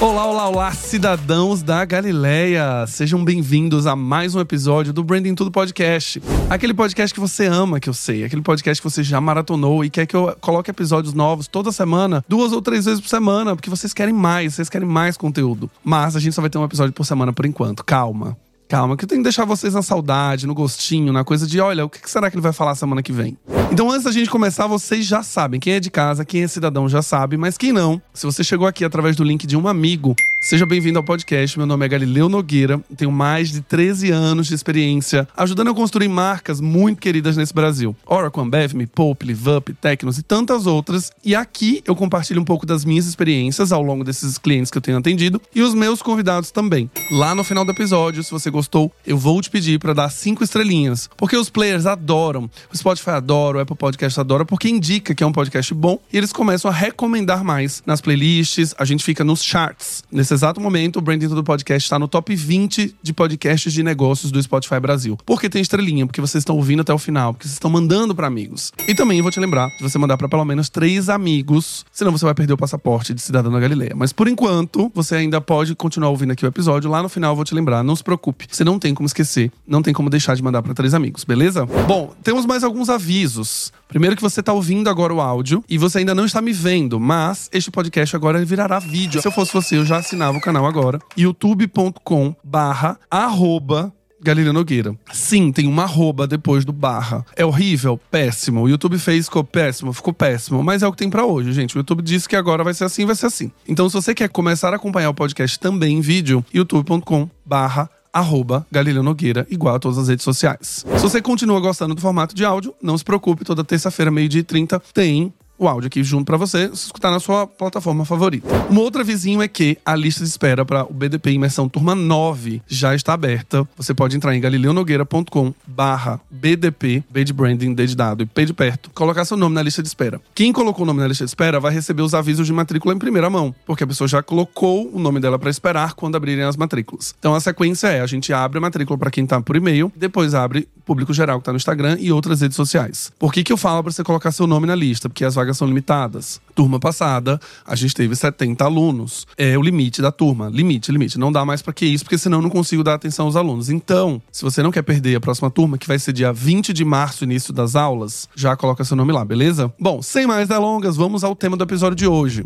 Olá, olá, olá, cidadãos da Galileia! Sejam bem-vindos a mais um episódio do Branding Tudo Podcast. Aquele podcast que você ama, que eu sei. Aquele podcast que você já maratonou e quer que eu coloque episódios novos toda semana, duas ou três vezes por semana, porque vocês querem mais, vocês querem mais conteúdo. Mas a gente só vai ter um episódio por semana por enquanto. Calma. Calma, que eu tenho que deixar vocês na saudade, no gostinho, na coisa de, olha, o que será que ele vai falar semana que vem? Então, antes da gente começar, vocês já sabem. Quem é de casa, quem é cidadão já sabe, mas quem não, se você chegou aqui através do link de um amigo, Seja bem-vindo ao podcast. Meu nome é Galileu Nogueira, tenho mais de 13 anos de experiência ajudando a construir marcas muito queridas nesse Brasil. Oracle, Ambev, Me Poupe, LiveUp, Tecnos e tantas outras. E aqui eu compartilho um pouco das minhas experiências ao longo desses clientes que eu tenho atendido e os meus convidados também. Lá no final do episódio, se você gostou, eu vou te pedir para dar cinco estrelinhas, porque os players adoram, o Spotify adora, o Apple Podcast adora, porque indica que é um podcast bom e eles começam a recomendar mais nas playlists, a gente fica nos charts. Nesse exato momento, o Branding do Podcast está no top 20 de podcasts de negócios do Spotify Brasil. Por que tem estrelinha? Porque vocês estão ouvindo até o final, porque vocês estão mandando para amigos. E também vou te lembrar de você mandar para pelo menos três amigos, senão você vai perder o passaporte de cidadão da Galileia. Mas por enquanto, você ainda pode continuar ouvindo aqui o episódio. Lá no final eu vou te lembrar, não se preocupe. Você não tem como esquecer, não tem como deixar de mandar para três amigos, beleza? Bom, temos mais alguns avisos. Primeiro que você está ouvindo agora o áudio e você ainda não está me vendo, mas este podcast agora virará vídeo. Se eu fosse você, eu já assinava o canal agora. youtube.com barra arroba Nogueira. Sim, tem uma arroba depois do barra. É horrível? Péssimo. O YouTube fez, ficou péssimo, ficou péssimo. Mas é o que tem para hoje, gente. O YouTube disse que agora vai ser assim, vai ser assim. Então, se você quer começar a acompanhar o podcast também em vídeo, youtube.com barra arroba Galileu Nogueira, igual a todas as redes sociais. Se você continua gostando do formato de áudio, não se preocupe, toda terça-feira, meio-dia e 30, tem o áudio aqui junto para você, escutar na sua plataforma favorita. Uma outra vizinho é que a lista de espera para o BDP Imersão Turma 9 já está aberta. Você pode entrar em galileonogueira.com barra BDP, B de branding, D de dado e P de perto, colocar seu nome na lista de espera. Quem colocou o nome na lista de espera vai receber os avisos de matrícula em primeira mão, porque a pessoa já colocou o nome dela para esperar quando abrirem as matrículas. Então a sequência é, a gente abre a matrícula para quem tá por e-mail, depois abre público geral que tá no Instagram e outras redes sociais. Por que que eu falo para você colocar seu nome na lista? Porque as vagas vagas são limitadas. Turma passada, a gente teve 70 alunos. É o limite da turma. Limite, limite. Não dá mais para que isso, porque senão eu não consigo dar atenção aos alunos. Então, se você não quer perder a próxima turma, que vai ser dia 20 de março, início das aulas, já coloca seu nome lá, beleza? Bom, sem mais delongas, vamos ao tema do episódio de hoje.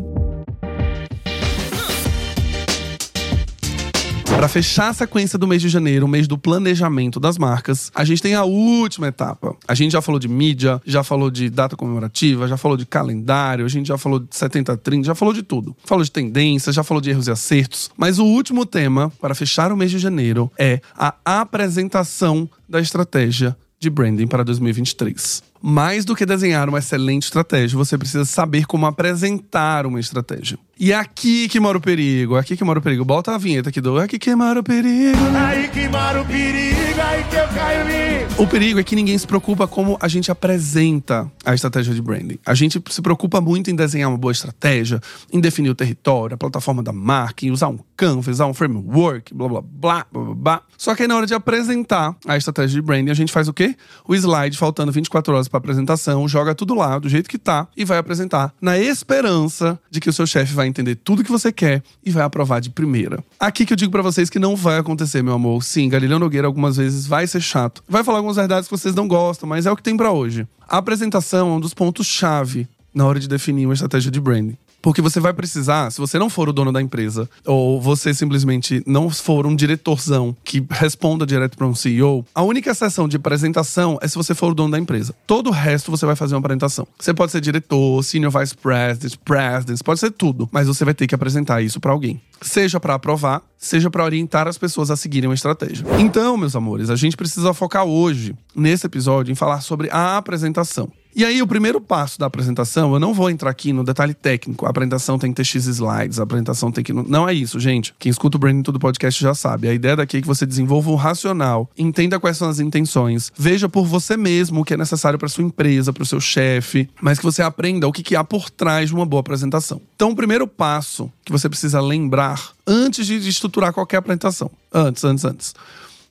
Para fechar a sequência do mês de janeiro, o mês do planejamento das marcas, a gente tem a última etapa. A gente já falou de mídia, já falou de data comemorativa, já falou de calendário, a gente já falou de 70-30, já falou de tudo. Falou de tendências, já falou de erros e acertos. Mas o último tema, para fechar o mês de janeiro, é a apresentação da estratégia de branding para 2023. Mais do que desenhar uma excelente estratégia, você precisa saber como apresentar uma estratégia. E é aqui que mora o perigo, aqui que mora o perigo. Bota a vinheta aqui do Aqui que mora o perigo. Aí que mora o perigo, aí que eu caio em O perigo é que ninguém se preocupa como a gente apresenta a estratégia de branding. A gente se preocupa muito em desenhar uma boa estratégia, em definir o território, a plataforma da marca, em usar um Canva, usar um framework, blá blá blá blá blá. blá. Só que aí na hora de apresentar a estratégia de branding, a gente faz o quê? O slide, faltando 24 horas para apresentação, joga tudo lá do jeito que tá e vai apresentar na esperança de que o seu chefe vai entender tudo que você quer e vai aprovar de primeira. Aqui que eu digo para vocês que não vai acontecer, meu amor. Sim, Galileu Nogueira algumas vezes vai ser chato. Vai falar algumas verdades que vocês não gostam, mas é o que tem para hoje. A apresentação é um dos pontos-chave na hora de definir uma estratégia de branding. Porque você vai precisar, se você não for o dono da empresa, ou você simplesmente não for um diretorzão que responda direto para um CEO, a única exceção de apresentação é se você for o dono da empresa. Todo o resto você vai fazer uma apresentação. Você pode ser diretor, senior vice president, president, pode ser tudo, mas você vai ter que apresentar isso para alguém. Seja para aprovar, seja para orientar as pessoas a seguirem uma estratégia. Então, meus amores, a gente precisa focar hoje, nesse episódio, em falar sobre a apresentação. E aí, o primeiro passo da apresentação, eu não vou entrar aqui no detalhe técnico. A apresentação tem que ter X slides, a apresentação tem que. Não é isso, gente. Quem escuta o Branding Tudo Podcast já sabe. A ideia daqui é que você desenvolva o racional, entenda quais são as intenções, veja por você mesmo o que é necessário para sua empresa, para o seu chefe, mas que você aprenda o que, que há por trás de uma boa apresentação. Então, o primeiro passo que você precisa lembrar antes de estruturar qualquer apresentação. Antes, antes, antes.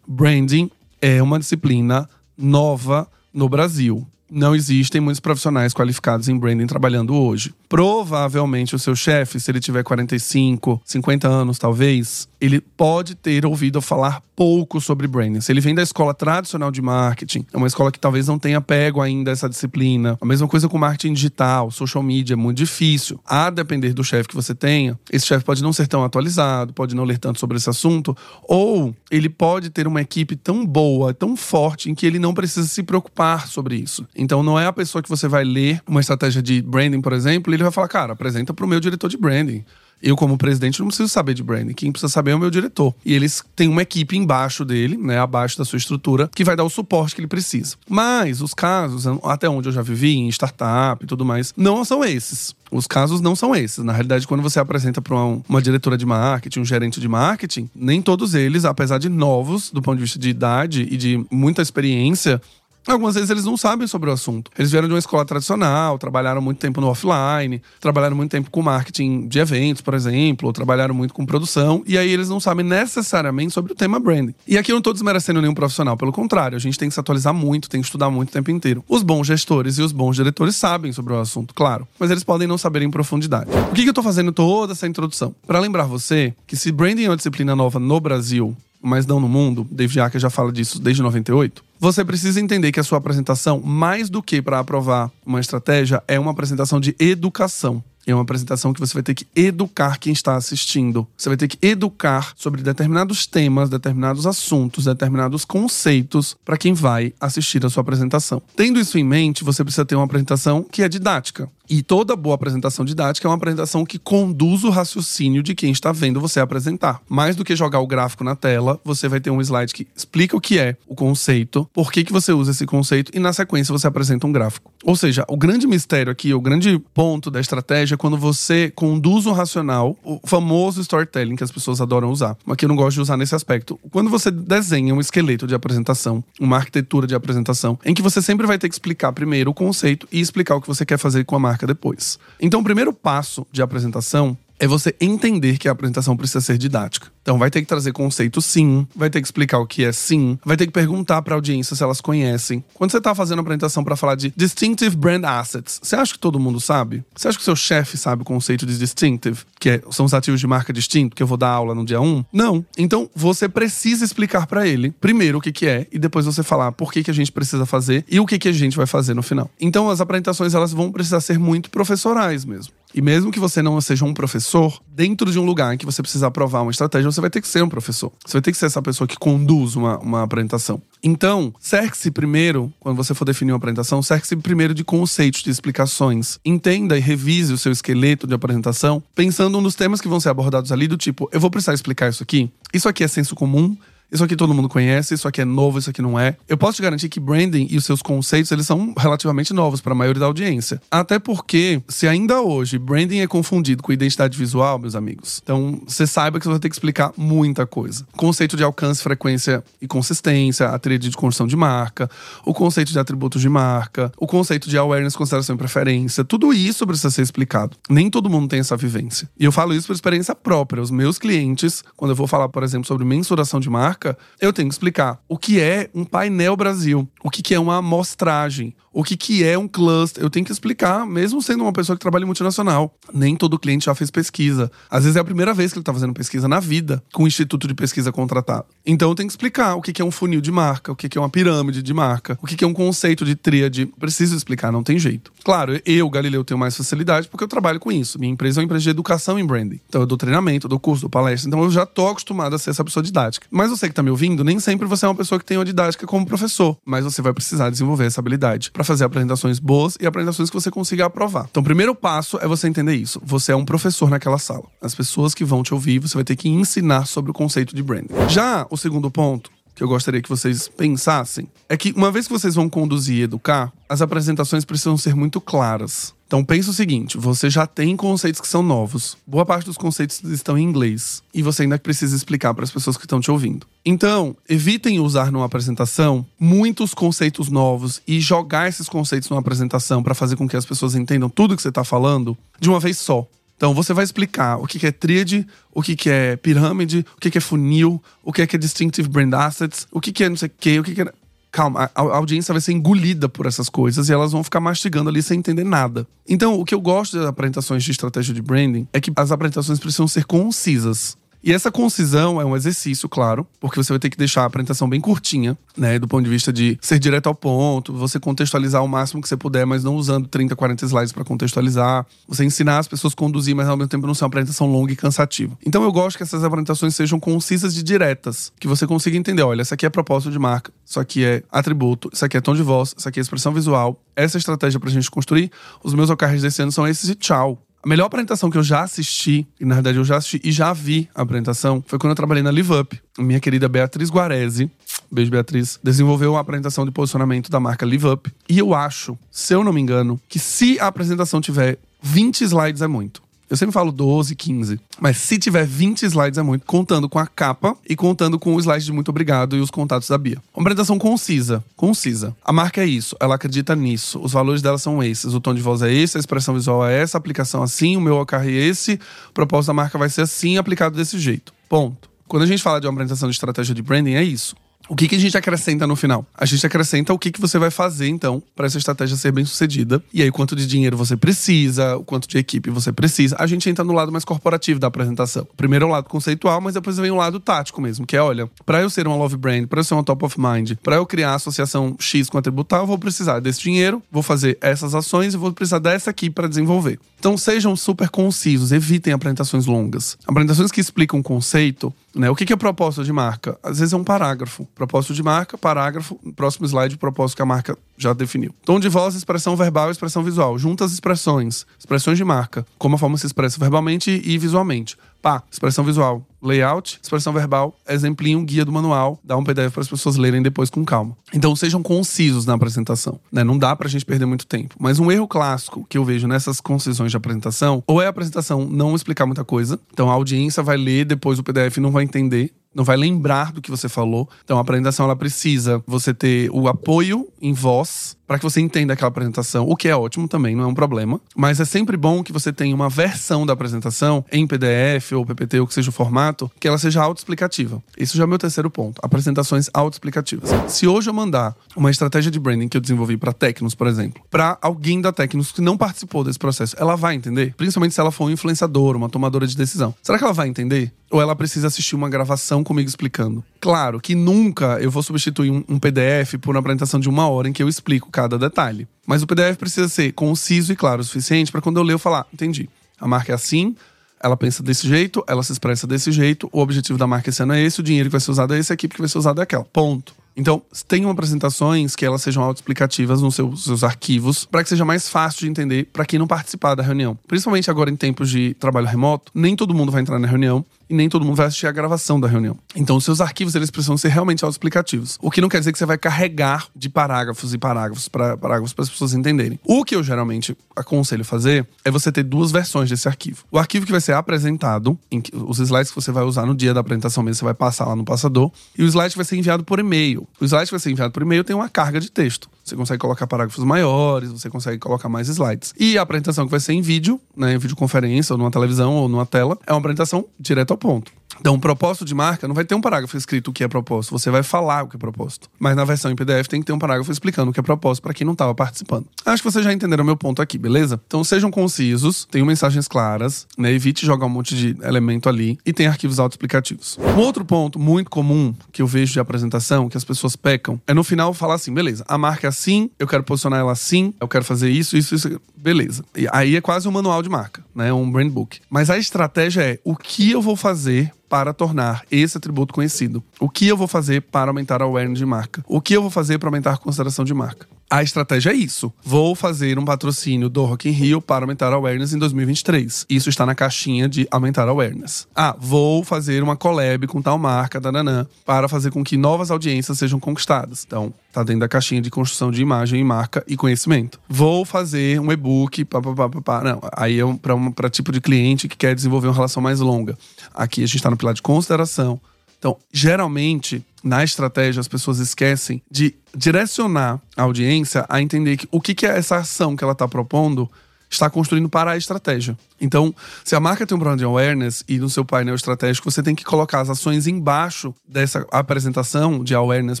Branding é uma disciplina nova no Brasil não existem muitos profissionais qualificados em branding trabalhando hoje. Provavelmente o seu chefe, se ele tiver 45, 50 anos talvez, ele pode ter ouvido falar pouco sobre branding. Se ele vem da escola tradicional de marketing, é uma escola que talvez não tenha pego ainda essa disciplina. A mesma coisa com marketing digital, social media, é muito difícil. A depender do chefe que você tenha, esse chefe pode não ser tão atualizado, pode não ler tanto sobre esse assunto, ou ele pode ter uma equipe tão boa, tão forte, em que ele não precisa se preocupar sobre isso. Então não é a pessoa que você vai ler uma estratégia de branding, por exemplo, e ele vai falar, cara, apresenta para o meu diretor de branding. Eu, como presidente, não preciso saber de branding. Quem precisa saber é o meu diretor. E eles têm uma equipe embaixo dele, né, abaixo da sua estrutura, que vai dar o suporte que ele precisa. Mas os casos, até onde eu já vivi, em startup e tudo mais, não são esses. Os casos não são esses. Na realidade, quando você apresenta para uma, uma, diretora de marketing, um gerente de marketing, nem todos eles, apesar de novos do ponto de vista de idade e de muita experiência, Algumas vezes eles não sabem sobre o assunto. Eles vieram de uma escola tradicional, trabalharam muito tempo no offline, trabalharam muito tempo com marketing de eventos, por exemplo, ou trabalharam muito com produção, e aí eles não sabem necessariamente sobre o tema branding. E aqui eu não estou desmerecendo nenhum profissional, pelo contrário, a gente tem que se atualizar muito, tem que estudar muito o tempo inteiro. Os bons gestores e os bons diretores sabem sobre o assunto, claro, mas eles podem não saber em profundidade. O que, que eu estou fazendo toda essa introdução? Para lembrar você que se branding é uma disciplina nova no Brasil, mas não no mundo, David Acker já fala disso desde 98, você precisa entender que a sua apresentação, mais do que para aprovar uma estratégia, é uma apresentação de educação. É uma apresentação que você vai ter que educar quem está assistindo. Você vai ter que educar sobre determinados temas, determinados assuntos, determinados conceitos para quem vai assistir a sua apresentação. Tendo isso em mente, você precisa ter uma apresentação que é didática. E toda boa apresentação didática é uma apresentação que conduz o raciocínio de quem está vendo você apresentar. Mais do que jogar o gráfico na tela, você vai ter um slide que explica o que é o conceito, por que, que você usa esse conceito e na sequência você apresenta um gráfico. Ou seja, o grande mistério aqui, o grande ponto da estratégia é quando você conduz um racional, o famoso storytelling que as pessoas adoram usar, mas que eu não gosto de usar nesse aspecto. Quando você desenha um esqueleto de apresentação, uma arquitetura de apresentação, em que você sempre vai ter que explicar primeiro o conceito e explicar o que você quer fazer com a marca depois. Então, o primeiro passo de apresentação é você entender que a apresentação precisa ser didática. Então vai ter que trazer conceito sim, vai ter que explicar o que é sim, vai ter que perguntar para a audiência se elas conhecem. Quando você está fazendo a apresentação para falar de distinctive brand assets, você acha que todo mundo sabe? Você acha que o seu chefe sabe o conceito de distinctive, que é, são os ativos de marca distinto, que eu vou dar aula no dia 1? Não. Então você precisa explicar para ele primeiro o que que é e depois você falar por que que a gente precisa fazer e o que que a gente vai fazer no final. Então as apresentações elas vão precisar ser muito professorais mesmo. E mesmo que você não seja um professor, dentro de um lugar em que você precisa aprovar uma estratégia, você vai ter que ser um professor. Você vai ter que ser essa pessoa que conduz uma, uma apresentação. Então, cerque-se primeiro, quando você for definir uma apresentação, cerque-se primeiro de conceitos, de explicações. Entenda e revise o seu esqueleto de apresentação, pensando nos temas que vão ser abordados ali, do tipo, eu vou precisar explicar isso aqui? Isso aqui é senso comum? Isso aqui todo mundo conhece, isso aqui é novo, isso aqui não é. Eu posso te garantir que branding e os seus conceitos, eles são relativamente novos para a maioria da audiência. Até porque, se ainda hoje branding é confundido com identidade visual, meus amigos, então você saiba que você vai ter que explicar muita coisa. Conceito de alcance, frequência e consistência, a tríade de construção de marca, o conceito de atributos de marca, o conceito de awareness, consideração e preferência, tudo isso precisa ser explicado. Nem todo mundo tem essa vivência. E eu falo isso por experiência própria. Os meus clientes, quando eu vou falar, por exemplo, sobre mensuração de marca, marca, eu tenho que explicar o que é um painel Brasil, o que, que é uma amostragem, o que, que é um cluster. Eu tenho que explicar, mesmo sendo uma pessoa que trabalha em multinacional. Nem todo cliente já fez pesquisa. Às vezes é a primeira vez que ele está fazendo pesquisa na vida com um instituto de pesquisa contratado. Então eu tenho que explicar o que, que é um funil de marca, o que, que é uma pirâmide de marca, o que, que é um conceito de tríade. Preciso explicar, não tem jeito. Claro, eu, Galileu, tenho mais facilidade porque eu trabalho com isso. Minha empresa é uma empresa de educação em branding. Então eu dou treinamento, eu dou curso, dou palestra. Então eu já tô acostumado a ser essa pessoa didática. Mas você que tá me ouvindo, nem sempre você é uma pessoa que tem uma didática como professor. Mas você vai precisar desenvolver essa habilidade para fazer apresentações boas e apresentações que você consiga aprovar. Então, o primeiro passo é você entender isso. Você é um professor naquela sala. As pessoas que vão te ouvir, você vai ter que ensinar sobre o conceito de branding. Já o segundo ponto que eu gostaria que vocês pensassem é que uma vez que vocês vão conduzir e educar, as apresentações precisam ser muito claras. Então pensa o seguinte: você já tem conceitos que são novos. Boa parte dos conceitos estão em inglês e você ainda precisa explicar para as pessoas que estão te ouvindo. Então, evitem usar numa apresentação muitos conceitos novos e jogar esses conceitos numa apresentação para fazer com que as pessoas entendam tudo que você está falando de uma vez só. Então você vai explicar o que é tríade, o que é pirâmide, o que é funil, o que é distinctive brand assets, o que é não sei o que, o que é calma, a, audiência vai ser engolida por essas coisas e elas vão ficar mastigando ali sem entender nada. Então, o que eu gosto das apresentações de estratégia de branding é que as apresentações precisam ser concisas. E essa concisão é um exercício, claro, porque você vai ter que deixar a apresentação bem curtinha, né? Do ponto de vista de ser direto ao ponto, você contextualizar o máximo que você puder, mas não usando 30, 40 slides para contextualizar. Você ensinar as pessoas a conduzir, mas ao mesmo tempo não ser uma apresentação longa e cansativa. Então eu gosto que essas apresentações sejam concisas e diretas, que você consiga entender, olha, essa aqui é propósito de marca, isso aqui é atributo, isso aqui é tom de voz, isso aqui é expressão visual. Essa estratégia pra gente construir. Os meus OKRs desse ano são esses e tchau. A melhor apresentação que eu já assisti, e na verdade eu já assisti e já vi a apresentação, foi quando eu trabalhei na Live Up. Minha querida Beatriz Guarese, beijo Beatriz, desenvolveu uma apresentação de posicionamento da marca Live Up. E eu acho, se eu não me engano, que se a apresentação tiver 20 slides é muito. Eu sempre falo 12, 15. Mas se tiver 20 slides é muito, contando com a capa e contando com o slide de muito obrigado e os contatos da Bia. Uma apresentação concisa. Concisa. A marca é isso, ela acredita nisso. Os valores dela são esses. O tom de voz é esse, a expressão visual é essa, a aplicação assim, o meu OKR é esse, o propósito da marca vai ser assim, aplicado desse jeito. Ponto. Quando a gente fala de uma apresentação de estratégia de branding, é isso. O que, que a gente acrescenta no final? A gente acrescenta o que, que você vai fazer, então, para essa estratégia ser bem sucedida. E aí, quanto de dinheiro você precisa, o quanto de equipe você precisa. A gente entra no lado mais corporativo da apresentação. Primeiro é o lado conceitual, mas depois vem o lado tático mesmo, que é: olha, para eu ser uma love brand, para eu ser uma top of mind, para eu criar a associação X com a tributal, eu vou precisar desse dinheiro, vou fazer essas ações e vou precisar dessa aqui para desenvolver. Então, sejam super concisos, evitem apresentações longas. Apresentações que explicam um conceito né? O que é propósito de marca? Às vezes é um parágrafo. Propósito de marca, parágrafo, próximo slide, propósito que a marca já definiu. Tom de voz, expressão verbal e expressão visual. Junta as expressões. Expressões de marca. Como a forma se expressa verbalmente e visualmente. Pá, expressão visual, layout, expressão verbal, exemplinho, guia do manual, dá um PDF para as pessoas lerem depois com calma. Então sejam concisos na apresentação, né? Não dá pra gente perder muito tempo. Mas um erro clássico que eu vejo nessas concisões de apresentação, ou é a apresentação não explicar muita coisa, então a audiência vai ler depois o PDF e não vai entender, não vai lembrar do que você falou. Então a apresentação ela precisa você ter o apoio em voz para que você entenda aquela apresentação, o que é ótimo também, não é um problema. Mas é sempre bom que você tenha uma versão da apresentação em PDF ou PPT, ou que seja o formato, que ela seja autoexplicativa. Isso já é meu terceiro ponto. Apresentações autoexplicativas. Se hoje eu mandar uma estratégia de branding que eu desenvolvi para Tecnos, por exemplo, para alguém da Tecnos que não participou desse processo, ela vai entender? Principalmente se ela for um influenciador, uma tomadora de decisão. Será que ela vai entender? Ou ela precisa assistir uma gravação comigo explicando? Claro que nunca eu vou substituir um, um PDF por uma apresentação de uma hora em que eu explico cada detalhe. Mas o PDF precisa ser conciso e claro o suficiente para quando eu ler eu falar, entendi. A marca é assim, ela pensa desse jeito, ela se expressa desse jeito, o objetivo da marca esse ano é esse, o dinheiro que vai ser usado é esse, a equipe que vai ser usada é aquela. Ponto. Então, tenham apresentações que elas sejam autoexplicativas nos seus, seus arquivos, para que seja mais fácil de entender para quem não participar da reunião. Principalmente agora em tempos de trabalho remoto, nem todo mundo vai entrar na reunião e nem todo mundo vai assistir a gravação da reunião. Então, os seus arquivos eles precisam ser realmente autoexplicativos. O que não quer dizer que você vai carregar de parágrafos e parágrafos para parágrafos para as pessoas entenderem. O que eu geralmente aconselho fazer é você ter duas versões desse arquivo. O arquivo que vai ser apresentado, os slides que você vai usar no dia da apresentação mesmo, você vai passar lá no passador, e o slide vai ser enviado por e-mail. O slide que vai ser enviado por e-mail tem uma carga de texto. Você consegue colocar parágrafos maiores, você consegue colocar mais slides. E a apresentação que vai ser em vídeo, né, em videoconferência, ou numa televisão, ou numa tela, é uma apresentação direto ao ponto. Então, o propósito de marca não vai ter um parágrafo escrito o que é propósito, você vai falar o que é propósito. Mas na versão em PDF tem que ter um parágrafo explicando o que é propósito para quem não estava participando. Acho que vocês já entenderam meu ponto aqui, beleza? Então, sejam concisos, tenham mensagens claras, né? Evite jogar um monte de elemento ali e tem arquivos autoexplicativos. Um outro ponto muito comum que eu vejo de apresentação, que as pessoas pecam, é no final falar assim: beleza, a marca é assim, eu quero posicionar ela assim, eu quero fazer isso, isso, isso. Beleza. E aí é quase um manual de marca, né? Um brand book. Mas a estratégia é o que eu vou fazer para tornar esse atributo conhecido? O que eu vou fazer para aumentar a awareness de marca? O que eu vou fazer para aumentar a consideração de marca? A estratégia é isso. Vou fazer um patrocínio do Rock in Rio para aumentar a awareness em 2023. Isso está na caixinha de aumentar a awareness. Ah, vou fazer uma collab com tal marca, dananã, para fazer com que novas audiências sejam conquistadas. Então, tá dentro da caixinha de construção de imagem, marca e conhecimento. Vou fazer um e-book, papapá, papá. Não, aí é um, para tipo de cliente que quer desenvolver uma relação mais longa. Aqui a gente está no pilar de consideração. Então, geralmente, na estratégia, as pessoas esquecem de direcionar a audiência a entender que o que, que é essa ação que ela está propondo está construindo para a estratégia. Então, se a marca tem um brand awareness e no seu painel estratégico você tem que colocar as ações embaixo dessa apresentação de awareness,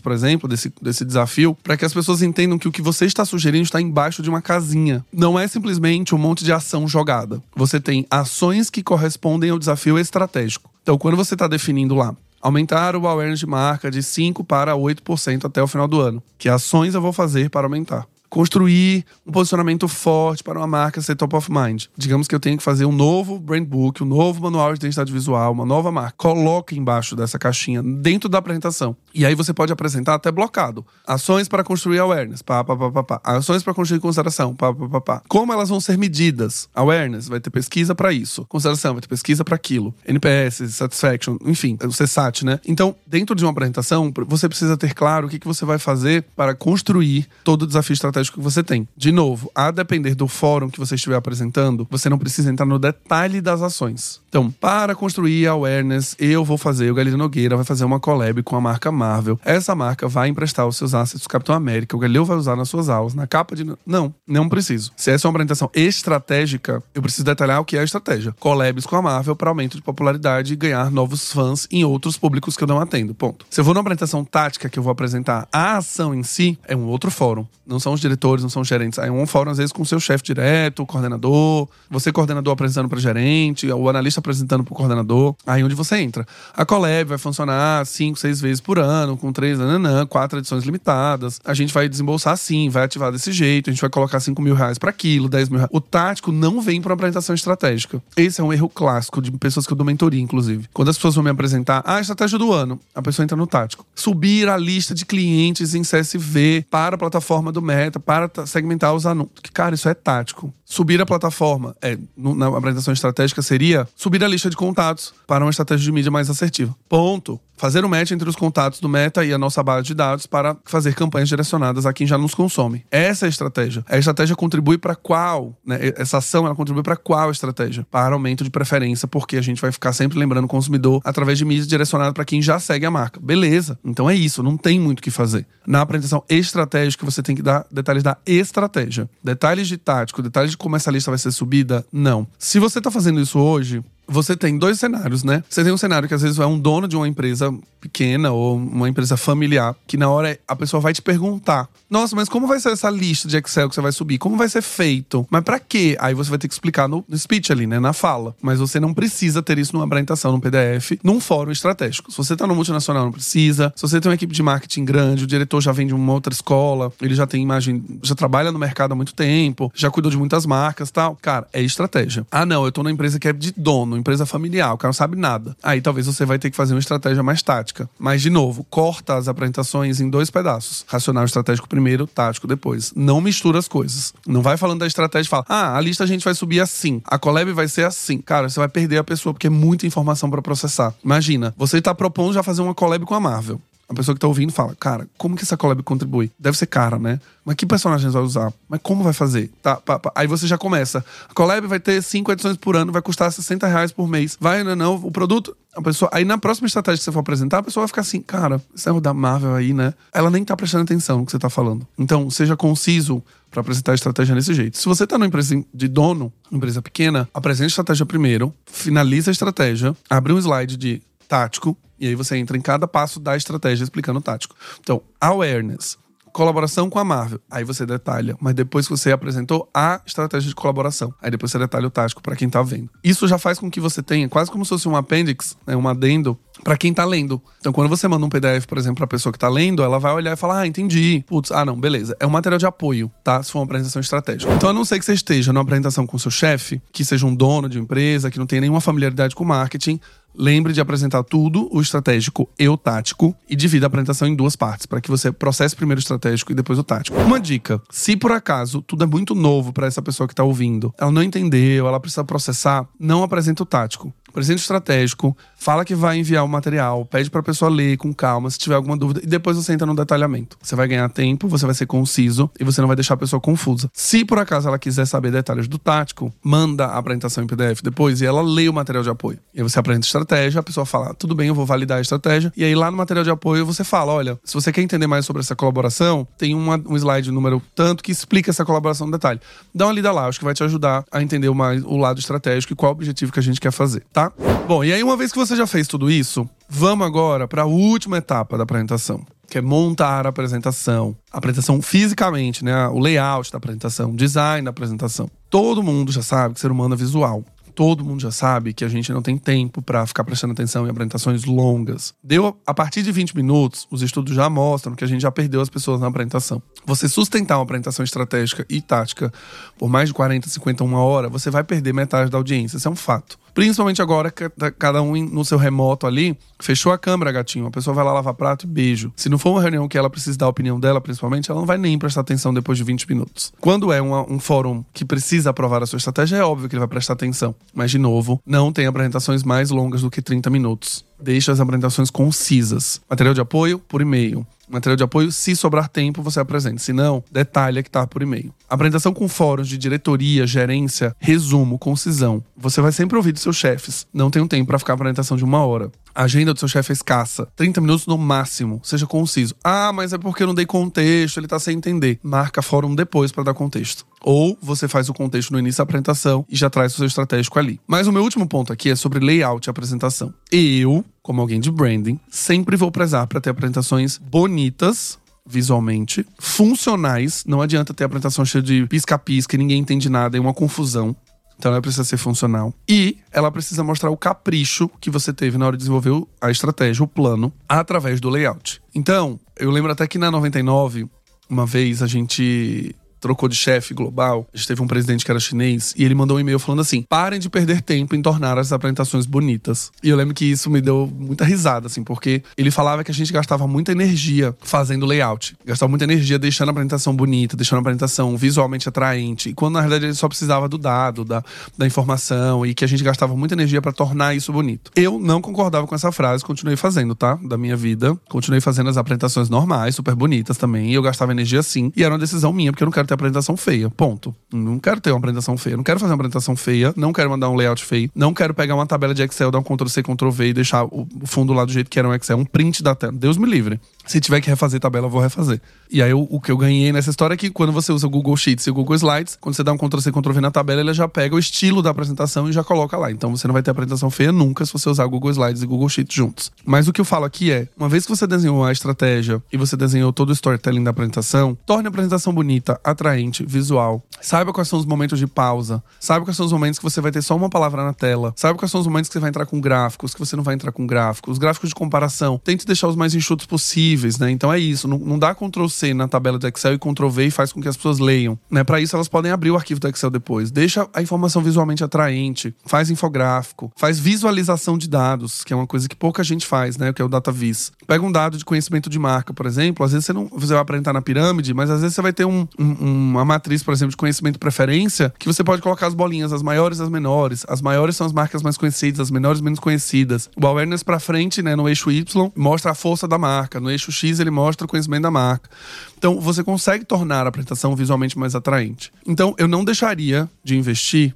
por exemplo, desse, desse desafio, para que as pessoas entendam que o que você está sugerindo está embaixo de uma casinha. Não é simplesmente um monte de ação jogada. Você tem ações que correspondem ao desafio estratégico. Então, quando você está definindo lá aumentar o awareness de marca de 5 para 8% até o final do ano. Que ações eu vou fazer para aumentar? Construir um posicionamento forte para uma marca ser top of mind. Digamos que eu tenho que fazer um novo brand book, um novo manual de identidade visual, uma nova marca. Coloque embaixo dessa caixinha, dentro da apresentação. E aí você pode apresentar até blocado. Ações para construir awareness, pá, pá, pá, pá, pá. Ações para construir consideração, pá, pá, pá, pá. Como elas vão ser medidas? Awareness, vai ter pesquisa para isso. Consideração, vai ter pesquisa para aquilo. NPS, satisfaction, enfim, o CSAT, né? Então, dentro de uma apresentação, você precisa ter claro o que, que você vai fazer para construir todo o desafio estratégico estratégico que você tem. De novo, a depender do fórum que você estiver apresentando, você não precisa entrar no detalhe das ações. Então, para construir a awareness, eu vou fazer, o Galileu Nogueira vai fazer uma collab com a marca Marvel. Essa marca vai emprestar os seus assets do Capitão América. O Galileu vai usar nas suas aulas, na capa de. Não, não preciso. Se essa é uma apresentação estratégica, eu preciso detalhar o que é a estratégia. Collabs com a Marvel para aumento de popularidade e ganhar novos fãs em outros públicos que eu não atendo. Ponto. Se eu vou numa apresentação tática que eu vou apresentar a ação em si, é um outro fórum. Não são os diretores, não são os gerentes. É um fórum, às vezes, com o seu chefe direto, o coordenador, você, coordenador, apresentando para gerente, o analista apresentando para o coordenador, aí onde você entra. A Collab vai funcionar cinco, seis vezes por ano, com três, nananã, quatro edições limitadas. A gente vai desembolsar assim, vai ativar desse jeito, a gente vai colocar cinco mil reais para aquilo, dez mil reais. O tático não vem para uma apresentação estratégica. Esse é um erro clássico de pessoas que eu dou mentoria, inclusive. Quando as pessoas vão me apresentar, ah, a estratégia do ano, a pessoa entra no tático. Subir a lista de clientes em CSV para a plataforma do Meta, para segmentar os anúncios. Cara, isso é tático. Subir a plataforma, é, na apresentação estratégica, seria subir a lista de contatos para uma estratégia de mídia mais assertiva. Ponto. Fazer o um match entre os contatos do Meta e a nossa base de dados para fazer campanhas direcionadas a quem já nos consome. Essa é a estratégia. A estratégia contribui para qual? Né? Essa ação ela contribui para qual estratégia? Para aumento de preferência, porque a gente vai ficar sempre lembrando o consumidor através de mídia direcionada para quem já segue a marca. Beleza. Então é isso, não tem muito o que fazer. Na apresentação estratégica, você tem que dar detalhes da estratégia. Detalhes de tático, detalhes de como essa lista vai ser subida, não. Se você está fazendo isso hoje, você tem dois cenários, né? Você tem um cenário que às vezes é um dono de uma empresa pequena ou uma empresa familiar, que na hora a pessoa vai te perguntar: Nossa, mas como vai ser essa lista de Excel que você vai subir? Como vai ser feito? Mas para quê? Aí você vai ter que explicar no, speech ali, né? Na fala. Mas você não precisa ter isso numa apresentação, num PDF, num fórum estratégico. Se você tá no multinacional, não precisa. Se você tem uma equipe de marketing grande, o diretor já vem de uma outra escola, ele já tem imagem, já trabalha no mercado há muito tempo, já cuidou de muitas marcas tal. Cara, é estratégia. Ah, não, eu tô numa empresa que é de dono, empresa familiar, o cara não sabe nada. Aí talvez você vai ter que fazer uma estratégia mais tática. Mas, de novo, corta as apresentações em dois pedaços. Racional estratégico primeiro, tático depois. Não mistura as coisas. Não vai falando da estratégia e fala, ah, a lista a gente vai subir assim, a collab vai ser assim. Cara, você vai perder a pessoa porque é muita informação para processar. Imagina, você tá propondo já fazer uma collab com a Marvel. A pessoa que tá ouvindo fala, cara, como que essa collab contribui? Deve ser cara, né? Mas que personagens vai usar? Mas como vai fazer? Tá, pá, pá. Aí você já começa. A collab vai ter cinco edições por ano, vai custar 60 reais por mês. Vai, não, não, o produto. A pessoa. Aí na próxima estratégia que você for apresentar, a pessoa vai ficar assim, cara, esse é o da Marvel aí, né? Ela nem tá prestando atenção no que você tá falando. Então, seja conciso para apresentar a estratégia desse jeito. Se você tá numa empresa de dono, empresa pequena, apresente a estratégia primeiro, finaliza a estratégia, abre um slide de tático, e aí você entra em cada passo da estratégia explicando o tático. Então, awareness, colaboração com a Marvel. Aí você detalha, mas depois que você apresentou a estratégia de colaboração, aí depois você detalha o tático para quem tá vendo. Isso já faz com que você tenha quase como se fosse um apêndice, né, um adendo para quem tá lendo. Então, quando você manda um PDF, por exemplo, pra pessoa que tá lendo, ela vai olhar e falar: "Ah, entendi". Putz, ah, não, beleza. É um material de apoio, tá? Se for uma apresentação estratégica. Então, a não ser que você esteja numa apresentação com seu chefe, que seja um dono de empresa, que não tenha nenhuma familiaridade com marketing, lembre de apresentar tudo, o estratégico e o tático, e divida a apresentação em duas partes, para que você processe primeiro o estratégico e depois o tático. Uma dica: se por acaso tudo é muito novo para essa pessoa que tá ouvindo, ela não entendeu, ela precisa processar, não apresenta o tático presente estratégico, fala que vai enviar o material, pede para a pessoa ler com calma, se tiver alguma dúvida, e depois você entra no detalhamento. Você vai ganhar tempo, você vai ser conciso e você não vai deixar a pessoa confusa. Se por acaso ela quiser saber detalhes do tático, manda a apresentação em PDF depois e ela lê o material de apoio. E aí você apresenta estratégia, a pessoa fala, tudo bem, eu vou validar a estratégia. E aí lá no material de apoio você fala, olha, se você quer entender mais sobre essa colaboração, tem uma, um slide número tanto que explica essa colaboração no detalhe. Dá uma lida lá, acho que vai te ajudar a entender mais o lado estratégico e qual o objetivo que a gente quer fazer, tá? Tá? Bom, e aí uma vez que você já fez tudo isso, vamos agora para a última etapa da apresentação, que é montar a apresentação. A apresentação fisicamente, né? O layout da apresentação, design da apresentação. Todo mundo já sabe que ser humano é visual todo mundo já sabe que a gente não tem tempo para ficar prestando atenção em apresentações longas. Deu a partir de 20 minutos, os estudos já mostram que a gente já perdeu as pessoas na apresentação. Você sustentar uma apresentação estratégica e tática por mais de 40, 50, uma hora, você vai perder metade da audiência. Isso é um fato. Principalmente agora tá cada um no seu remoto ali, fechou a câmera, gatinho. A pessoa vai lá lavar prato e beijo. Se não for uma reunião que ela precisa dar a opinião dela, principalmente, ela não vai nem prestar atenção depois de 20 minutos. Quando é uma, um fórum que precisa aprovar a sua estratégia, é óbvio que ele vai prestar atenção. Mas, de novo, não tem apresentações mais longas do que 30 minutos. Deixa as apresentações concisas. Material de apoio por e-mail. Material de apoio, se sobrar tempo, você apresenta. Se não, detalha que tá por e-mail. Apresentação com fóruns de diretoria, gerência, resumo, concisão. Você vai sempre ouvir dos seus chefes. Não um tempo para ficar apresentação de uma hora. A agenda do seu chefe é escassa. 30 minutos no máximo. Seja conciso. Ah, mas é porque eu não dei contexto, ele tá sem entender. Marca fórum depois para dar contexto. Ou você faz o contexto no início da apresentação e já traz o seu estratégico ali. Mas o meu último ponto aqui é sobre layout e apresentação. Eu, como alguém de branding, sempre vou prezar para ter apresentações bonitas, visualmente, funcionais. Não adianta ter apresentação cheia de pisca-pisca e ninguém entende nada, é uma confusão. Então ela precisa ser funcional. E ela precisa mostrar o capricho que você teve na hora de desenvolver a estratégia, o plano, através do layout. Então, eu lembro até que na 99, uma vez a gente trocou de chefe global, a gente teve um presidente que era chinês, e ele mandou um e-mail falando assim: parem de perder tempo em tornar as apresentações bonitas. E eu lembro que isso me deu muita risada, assim, porque ele falava que a gente gastava muita energia fazendo layout, gastava muita energia deixando a apresentação bonita, deixando a apresentação visualmente atraente, e quando na realidade ele só precisava do dado, da, da informação, e que a gente gastava muita energia para tornar isso bonito. Eu não concordava com essa frase, continuei fazendo, tá? Da minha vida. Continuei fazendo as apresentações normais, super bonitas também, e eu gastava energia sim, e era uma decisão minha, porque eu não quero ter apresentação feia. Ponto. Não quero ter uma apresentação feia. Não quero fazer uma apresentação feia. Não quero mandar um layout feio. Não quero pegar uma tabela de Excel, dar um Ctrl-C, Ctrl-V e deixar o fundo lá do jeito que era um Excel. Um print da tela. Deus me livre. Se tiver que refazer tabela, eu vou refazer. E aí, o, o, que eu ganhei nessa história é que quando você usa o Google Sheets e o Google Slides, quando você dá um Ctrl-C, Ctrl-V na tabela, ele já pega o estilo da apresentação e já coloca lá. Então, você não vai ter apresentação feia nunca se você usar Google Slides e Google Sheets juntos. Mas o que eu falo aqui é, uma vez que você desenhou a estratégia e você desenhou todo o storytelling da apresentação, torne a apresentação bonita, atraente, visual. Saiba quais são os momentos de pausa. Saiba quais são os momentos que você vai ter só uma palavra na tela. Saiba quais são os momentos que você vai entrar com gráficos, que você não vai entrar com gráficos. Os gráficos de comparação. Tente deixar os mais enxutos possíveis, né? Então é isso. Não, não dá Ctrl C na tabela do Excel e Ctrl V e faz com que as pessoas leiam. Né? Para isso, elas podem abrir o arquivo do Excel depois. Deixa a informação visualmente atraente, faz infográfico, faz visualização de dados, que é uma coisa que pouca gente faz, né? Que é o data vis. Pega um dado de conhecimento de marca, por exemplo. Às vezes você não você vai apresentar na pirâmide, mas às vezes você vai ter um, um, uma matriz, por exemplo, de conhecimento preferência, que você pode colocar as bolinhas, as maiores as menores. As maiores são as marcas mais conhecidas, as menores menos conhecidas. O awareness para frente, né, no eixo Y, mostra a força da marca. No eixo X, ele mostra o conhecimento da marca. Então, você consegue tornar a apresentação visualmente mais atraente. Então, eu não deixaria de investir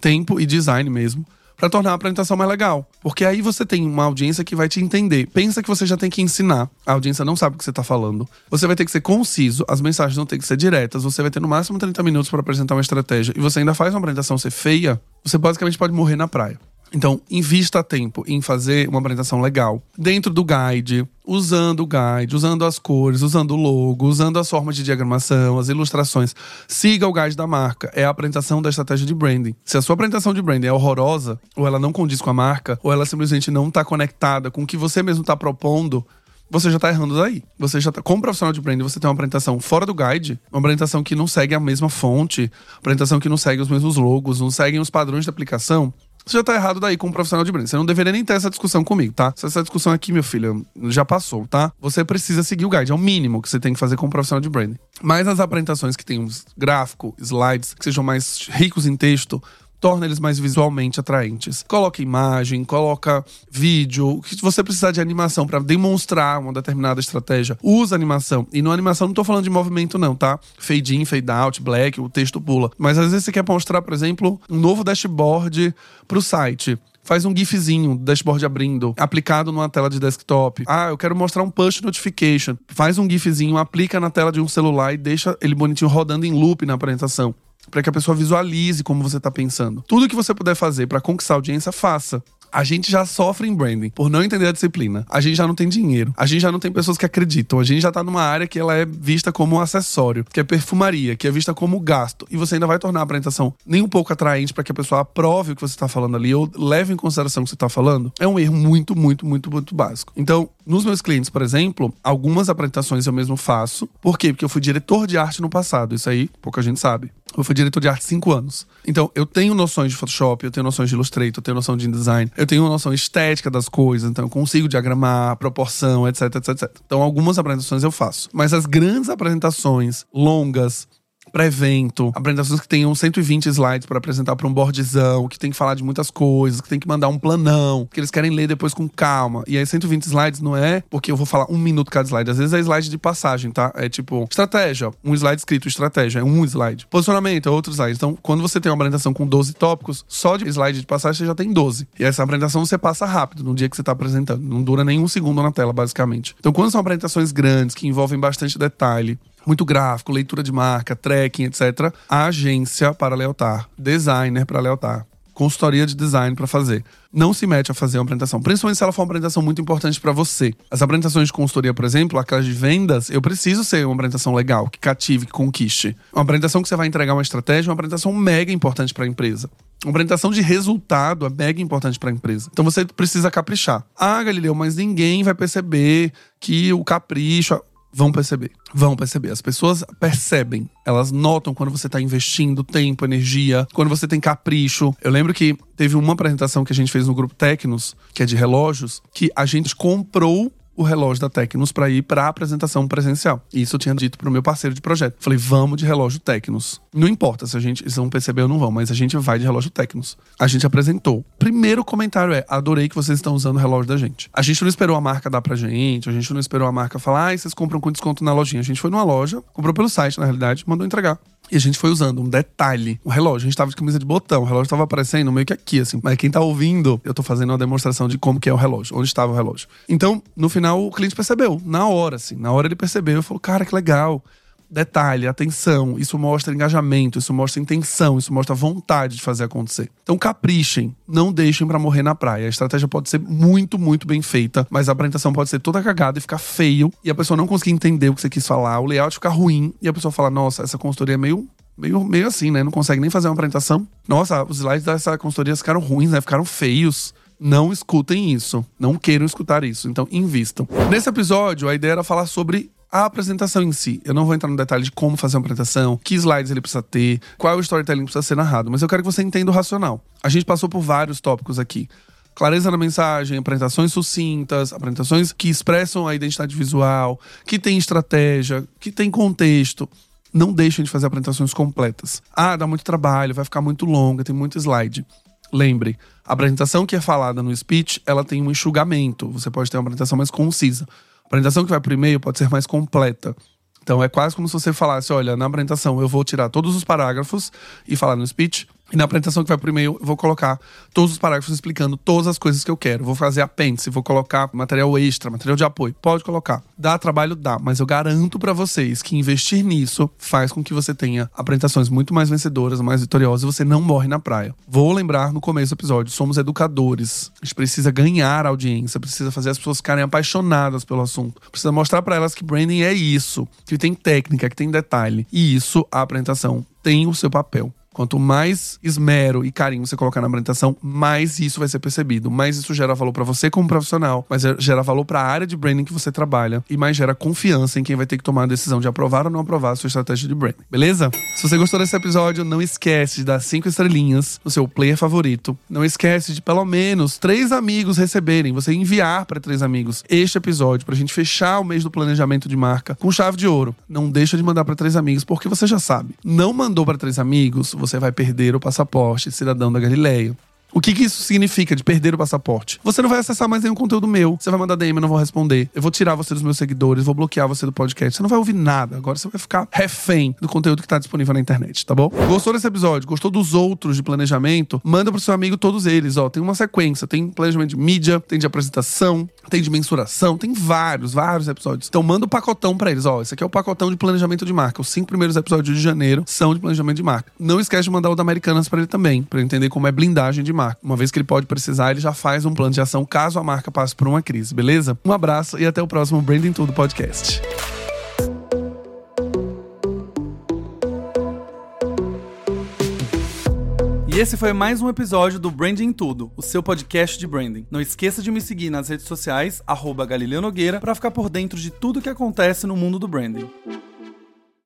tempo e design mesmo para tornar a apresentação mais legal. Porque aí você tem uma audiência que vai te entender. Pensa que você já tem que ensinar. A audiência não sabe o que você tá falando. Você vai ter que ser conciso, as mensagens não tem que ser diretas, você vai ter no máximo 30 minutos para apresentar uma estratégia e você ainda faz uma apresentação ser feia, você basicamente pode morrer na praia. Então, invista tempo em fazer uma apresentação legal dentro do guide, usando o guide, usando as cores, usando o logo, usando as formas de diagramação, as ilustrações. Siga o guide da marca, é a apresentação da estratégia de branding. Se a sua apresentação de branding é horrorosa, ou ela não condiz com a marca, ou ela simplesmente não está conectada com o que você mesmo está propondo, você já tá errando daí. Você já tá, como profissional de branding, você tem uma apresentação fora do guide, uma apresentação que não segue a mesma fonte, apresentação que não segue os mesmos logos, não segue os padrões de aplicação, você já tá errado daí como profissional de branding. Você não deveria nem ter essa discussão comigo, tá? Essa discussão aqui, meu filho, já passou, tá? Você precisa seguir o guide, é o mínimo que você tem que fazer como profissional de branding. Mas as apresentações que tem um gráfico, slides, que sejam mais ricos em texto, torna eles mais visualmente atraentes. Coloca imagem, coloca vídeo, o que você precisar de animação para demonstrar uma determinada estratégia, usa animação. E no animação não tô falando de movimento não, tá? Fade in, fade out, black, o texto pula. Mas às vezes você quer mostrar, por exemplo, um novo dashboard pro site faz um gifzinho, dashboard abrindo, aplicado numa tela de desktop. Ah, eu quero mostrar um push notification. Faz um gifzinho, aplica na tela de um celular e deixa ele bonitinho rodando em loop na apresentação para que a pessoa visualize como você está pensando. Tudo que você puder fazer para conquistar audiência, faça. A gente já sofre em branding por não entender a disciplina. A gente já não tem dinheiro. A gente já não tem pessoas que acreditam. A gente já tá numa área que ela é vista como um acessório, que é perfumaria, que é vista como gasto. E você ainda vai tornar a apresentação nem um pouco atraente para que a pessoa aprove o que você está falando ali ou leve em consideração o que você está falando. É um erro muito, muito, muito, muito básico. Então, nos meus clientes, por exemplo, algumas apresentações eu mesmo faço. Por quê? Porque eu fui diretor de arte no passado. Isso aí pouca gente sabe. Eu fui diretor de arte cinco anos. Então, eu tenho noções de Photoshop, eu tenho noções de Illustrator, eu tenho noção de InDesign, eu tenho noção estética das coisas, então eu consigo diagramar, proporção, etc, etc, etc. Então, algumas apresentações eu faço. Mas as grandes apresentações, longas, para evento, apresentações que tenham 120 slides para apresentar para um boardzão, que tem que falar de muitas coisas, que tem que mandar um planão, que eles querem ler depois com calma. E aí 120 slides não é porque eu vou falar um minuto cada slide, às vezes é slide de passagem, tá? É tipo estratégia, um slide escrito estratégia, é um slide. Posicionamento é outro slide. Então, quando você tem uma apresentação com 12 tópicos, só de slide de passagem você já tem 12. E essa apresentação você passa rápido no dia que você tá apresentando, não dura nem um segundo na tela, basicamente. Então, quando são apresentações grandes que envolvem bastante detalhe, muito gráfico, leitura de marca, tracking, etc. A agência para lealtar, designer para lealtar, consultoria de design para fazer. Não se mete a fazer uma apresentação, principalmente se ela for uma apresentação muito importante para você. As apresentações de consultoria, por exemplo, aquelas de vendas, eu preciso ser uma apresentação legal, que cative, que conquiste. Uma apresentação que você vai entregar uma estratégia, uma apresentação mega importante para a empresa. Uma apresentação de resultado é mega importante para a empresa. Então você precisa caprichar. Ah, Galileu, mas ninguém vai perceber que o capricho vão perceber. Vão perceber. As pessoas percebem. Elas notam quando você está investindo tempo, energia, quando você tem capricho. Eu lembro que teve uma apresentação que a gente fez no grupo Tecnos, que é de relógios, que a gente comprou o relógio da Tecnos para ir para a apresentação presencial. Isso eu tinha dito pro meu parceiro de projeto. Falei, vamos de relógio Tecnos. Não importa se a gente se não perceber ou não vão, mas a gente vai de relógio Tecnos. A gente apresentou. Primeiro comentário é: adorei que vocês estão usando o relógio da gente. A gente não esperou a marca dar pra gente, a gente não esperou a marca falar, ah, vocês compram com desconto na lojinha. A gente foi numa loja, comprou pelo site, na realidade, mandou entregar. E a gente foi usando um detalhe. O relógio, a gente tava de camisa de botão. O relógio tava aparecendo meio que aqui, assim. Mas quem tá ouvindo, eu tô fazendo uma demonstração de como que é o relógio, onde estava o relógio. Então, no final, o cliente percebeu. Na hora, assim. Na hora ele percebeu e falou: cara, que legal detalhe, atenção, isso mostra engajamento, isso mostra intenção, isso mostra vontade de fazer acontecer. Então caprichem, não deixem para morrer na praia. A estratégia pode ser muito, muito bem feita, mas a apresentação pode ser toda cagada e ficar feio e a pessoa não conseguir entender o que você quis falar, o layout ficar ruim e a pessoa fala: "Nossa, essa consultoria é meio meio, meio assim, né? Não consegue nem fazer uma apresentação. Nossa, os slides dessa consultoria ficaram ruins, né? Ficaram feios. Não escutem isso. Não queiram escutar isso. Então, invistam. Nesse episódio, a ideia era falar sobre a apresentação em si. Eu não vou entrar no detalhe de como fazer uma apresentação, que slides ele precisa ter, qual é o storytelling precisa ser narrado, mas eu quero que você entenda o racional. A gente passou por vários tópicos aqui. Clareza na mensagem, apresentações sucintas, apresentações que expressam a identidade visual, que tem estratégia, que tem contexto. Não deixem de fazer apresentações completas. Ah, dá muito trabalho, vai ficar muito longa, tem muito slide. Lembre, a apresentação que é falada no speech, ela tem um enxugamento. Você pode ter uma apresentação mais concisa. A apresentação que vai pro e-mail pode ser mais completa. Então é quase como se você falasse: olha, na apresentação eu vou tirar todos os parágrafos e falar no speech. E na apresentação que vai pro e-mail, eu vou colocar todos os parágrafos explicando todas as coisas que eu quero. Vou fazer apêndice, vou colocar material extra, material de apoio. Pode colocar. Dá trabalho? Dá. Mas eu garanto para vocês que investir nisso faz com que você tenha apresentações muito mais vencedoras, mais vitoriosas e você não morre na praia. Vou lembrar no começo do episódio: somos educadores. A gente precisa ganhar audiência, precisa fazer as pessoas ficarem apaixonadas pelo assunto. Precisa mostrar para elas que branding é isso, que tem técnica, que tem detalhe. E isso, a apresentação tem o seu papel Quanto mais esmero e carinho você colocar na apresentação, mais isso vai ser percebido, mais isso gera valor para você como profissional, mas gera valor para a área de branding que você trabalha e mais gera confiança em quem vai ter que tomar a decisão de aprovar ou não aprovar a sua estratégia de branding. Beleza? Se você gostou desse episódio, não esquece de dar cinco estrelinhas no seu player favorito. Não esquece de pelo menos três amigos receberem, você enviar para três amigos este episódio pra gente fechar o mês do planejamento de marca com chave de ouro. Não deixa de mandar para três amigos, porque você já sabe. Não mandou para três amigos, você vai perder o passaporte cidadão da Galileia. O que, que isso significa de perder o passaporte? Você não vai acessar mais nenhum conteúdo meu. Você vai mandar DM, eu não vou responder. Eu vou tirar você dos meus seguidores, vou bloquear você do podcast. Você não vai ouvir nada. Agora você vai ficar refém do conteúdo que tá disponível na internet, tá bom? Gostou desse episódio? Gostou dos outros de planejamento? Manda pro seu amigo todos eles, ó. Tem uma sequência. Tem planejamento de mídia, tem de apresentação, tem de mensuração, tem vários, vários episódios. Então manda o um pacotão para eles, ó. Esse aqui é o pacotão de planejamento de marca. Os cinco primeiros episódios de janeiro são de planejamento de marca. Não esquece de mandar o da Americanas para ele também, para entender como é blindagem de marca. Uma vez que ele pode precisar, ele já faz um plano de ação caso a marca passe por uma crise, beleza? Um abraço e até o próximo Branding Tudo Podcast. E esse foi mais um episódio do Branding Tudo, o seu podcast de branding. Não esqueça de me seguir nas redes sociais, arroba Galileu Nogueira, para ficar por dentro de tudo que acontece no mundo do branding.